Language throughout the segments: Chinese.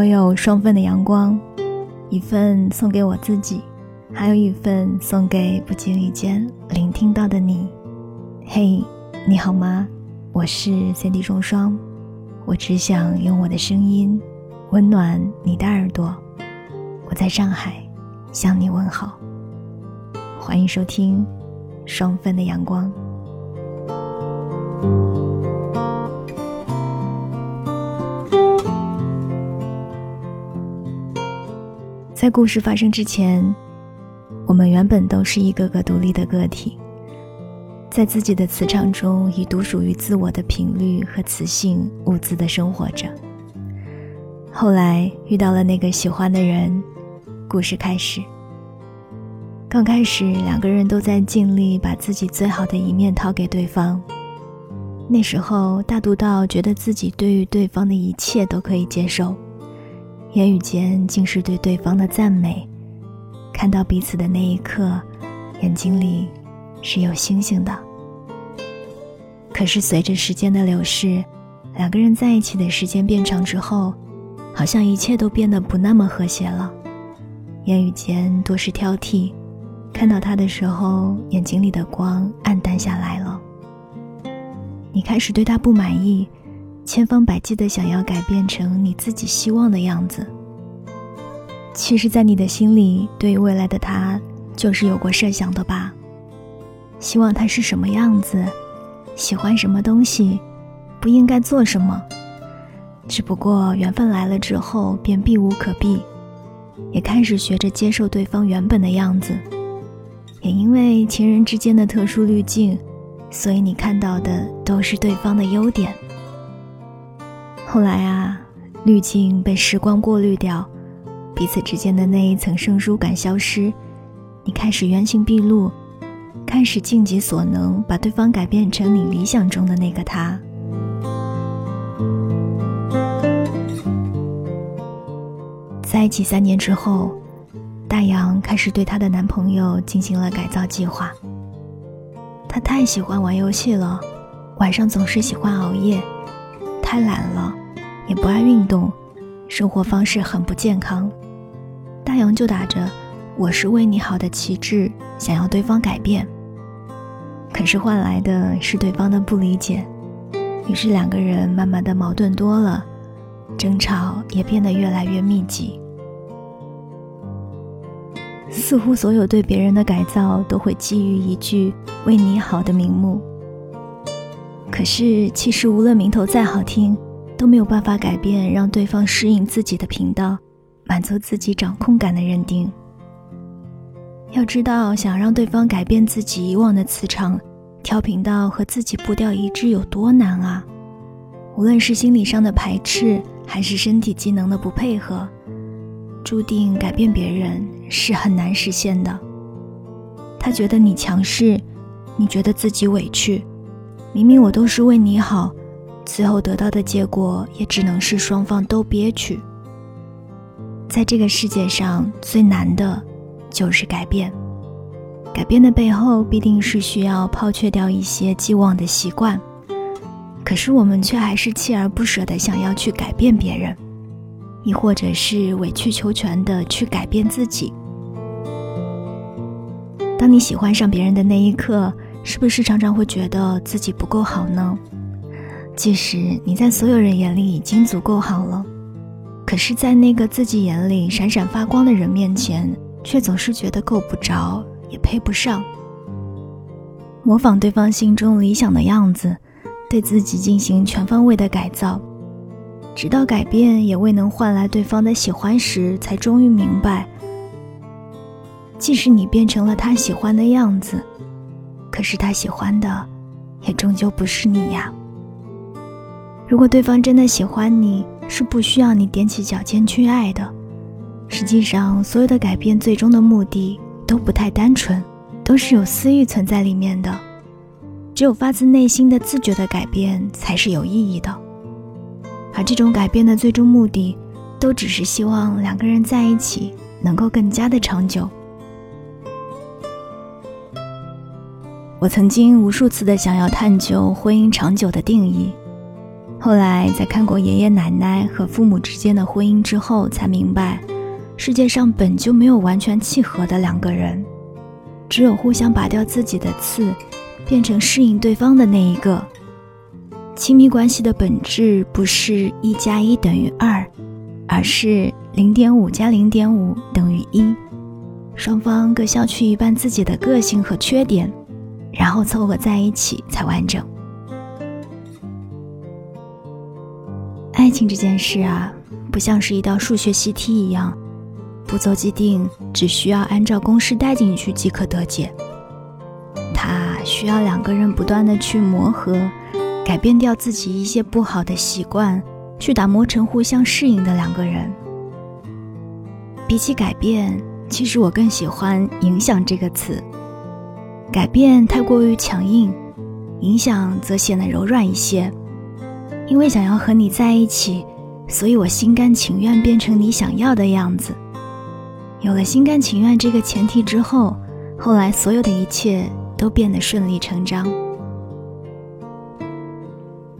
我有双份的阳光，一份送给我自己，还有一份送给不经意间聆听到的你。嘿，你好吗？我是 C D 中双，我只想用我的声音温暖你的耳朵。我在上海向你问好，欢迎收听双份的阳光。在故事发生之前，我们原本都是一个个独立的个体，在自己的磁场中以独属于自我的频率和磁性兀自的生活着。后来遇到了那个喜欢的人，故事开始。刚开始两个人都在尽力把自己最好的一面掏给对方，那时候大度到觉得自己对于对方的一切都可以接受。言语间尽是对对方的赞美，看到彼此的那一刻，眼睛里是有星星的。可是随着时间的流逝，两个人在一起的时间变长之后，好像一切都变得不那么和谐了。言语间多是挑剔，看到他的时候，眼睛里的光暗淡下来了。你开始对他不满意。千方百计的想要改变成你自己希望的样子。其实，在你的心里，对于未来的他，就是有过设想的吧？希望他是什么样子，喜欢什么东西，不应该做什么。只不过缘分来了之后，便避无可避，也开始学着接受对方原本的样子。也因为情人之间的特殊滤镜，所以你看到的都是对方的优点。后来啊，滤镜被时光过滤掉，彼此之间的那一层生疏感消失，你开始原形毕露，开始尽己所能把对方改变成你理想中的那个他。在一起三年之后，大洋开始对她的男朋友进行了改造计划。他太喜欢玩游戏了，晚上总是喜欢熬夜，太懒了。也不爱运动，生活方式很不健康。大洋就打着“我是为你好”的旗帜，想要对方改变。可是换来的是对方的不理解，于是两个人慢慢的矛盾多了，争吵也变得越来越密集。似乎所有对别人的改造都会基于一句“为你好”的名目。可是其实无论名头再好听。都没有办法改变让对方适应自己的频道，满足自己掌控感的认定。要知道，想让对方改变自己以往的磁场，调频道和自己步调一致有多难啊！无论是心理上的排斥，还是身体机能的不配合，注定改变别人是很难实现的。他觉得你强势，你觉得自己委屈，明明我都是为你好。最后得到的结果也只能是双方都憋屈。在这个世界上最难的，就是改变。改变的背后必定是需要抛却掉一些既往的习惯，可是我们却还是锲而不舍的想要去改变别人，亦或者是委曲求全的去改变自己。当你喜欢上别人的那一刻，是不是常常会觉得自己不够好呢？即使你在所有人眼里已经足够好了，可是，在那个自己眼里闪闪发光的人面前，却总是觉得够不着，也配不上。模仿对方心中理想的样子，对自己进行全方位的改造，直到改变也未能换来对方的喜欢时，才终于明白，即使你变成了他喜欢的样子，可是他喜欢的，也终究不是你呀。如果对方真的喜欢你，是不需要你踮起脚尖去爱的。实际上，所有的改变最终的目的都不太单纯，都是有私欲存在里面的。只有发自内心的自觉的改变才是有意义的。而这种改变的最终目的，都只是希望两个人在一起能够更加的长久。我曾经无数次的想要探究婚姻长久的定义。后来在看过爷爷奶奶和父母之间的婚姻之后，才明白，世界上本就没有完全契合的两个人，只有互相拔掉自己的刺，变成适应对方的那一个。亲密关系的本质不是一加一等于二，而是零点五加零点五等于一，双方各消去一半自己的个性和缺点，然后凑合在一起才完整。爱情这件事啊，不像是一道数学习题一样，步骤既定，只需要按照公式带进去即可得解。它需要两个人不断的去磨合。改变掉自己一些不好的习惯，去打磨成互相适应的两个人。比起改变，其实我更喜欢“影响”这个词。改变太过于强硬，影响则显得柔软一些。因为想要和你在一起，所以我心甘情愿变成你想要的样子。有了心甘情愿这个前提之后，后来所有的一切都变得顺理成章。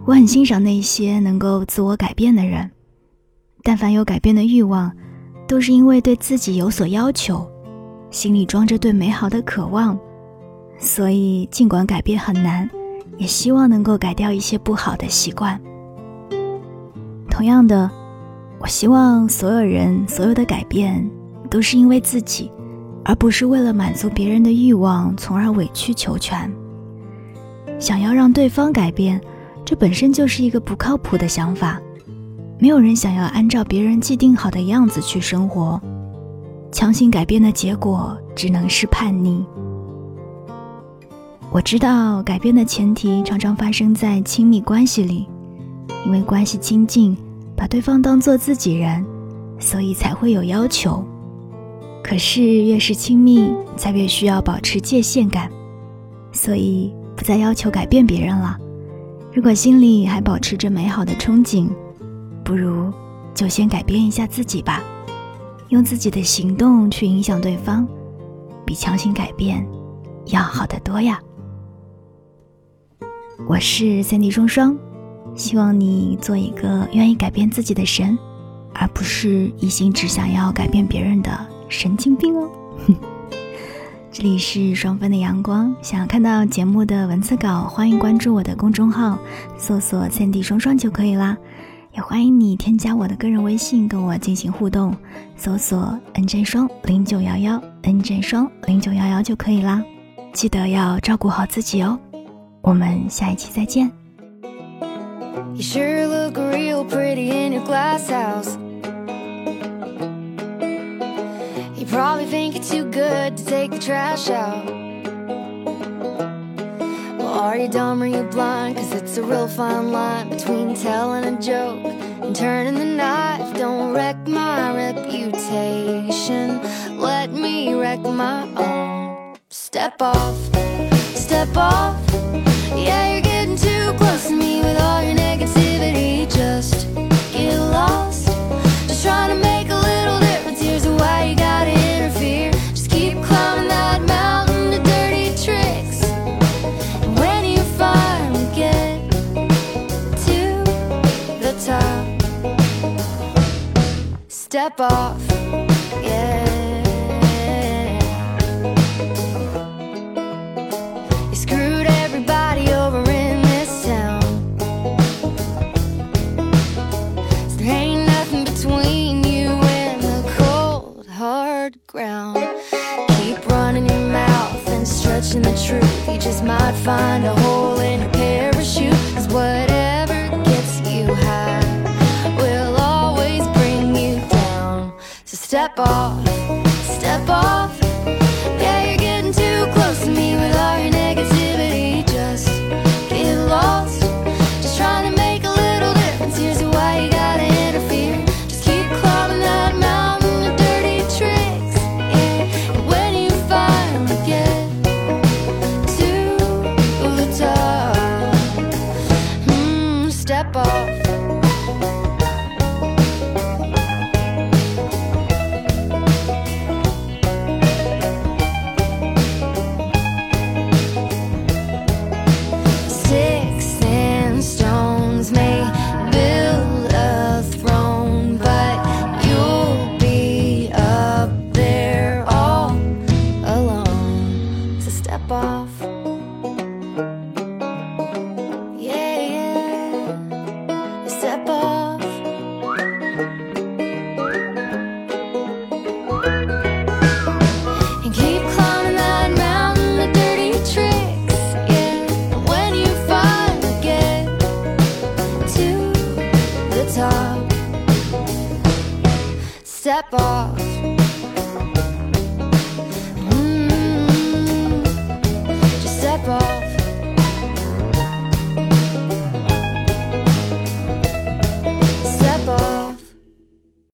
我很欣赏那些能够自我改变的人，但凡有改变的欲望，都是因为对自己有所要求，心里装着对美好的渴望，所以尽管改变很难，也希望能够改掉一些不好的习惯。同样的，我希望所有人所有的改变，都是因为自己，而不是为了满足别人的欲望，从而委曲求全。想要让对方改变。这本身就是一个不靠谱的想法，没有人想要按照别人既定好的样子去生活，强行改变的结果只能是叛逆。我知道改变的前提常常发生在亲密关系里，因为关系亲近，把对方当做自己人，所以才会有要求。可是越是亲密，才越需要保持界限感，所以不再要求改变别人了。如果心里还保持着美好的憧憬，不如就先改变一下自己吧，用自己的行动去影响对方，比强行改变要好得多呀。我是三 D 双双，希望你做一个愿意改变自己的神，而不是一心只想要改变别人的神经病哦。这里是双分的阳光，想要看到节目的文字稿，欢迎关注我的公众号，搜索“三 D 双双”就可以啦。也欢迎你添加我的个人微信跟我进行互动，搜索 “nj 双零九幺幺 nj 双零九幺幺”就可以啦。记得要照顾好自己哦，我们下一期再见。Probably think it's too good to take the trash out. Well, are you dumb or you blind? Cause it's a real fine line between telling a joke and turning the knife. Don't wreck my reputation. Let me wreck my own. Step off, step off. Step off. Yeah. You screwed everybody over in this town. So there ain't nothing between you and the cold, hard ground. Keep running your mouth and stretching the truth. You just might find a hole in your 예뻐. step off.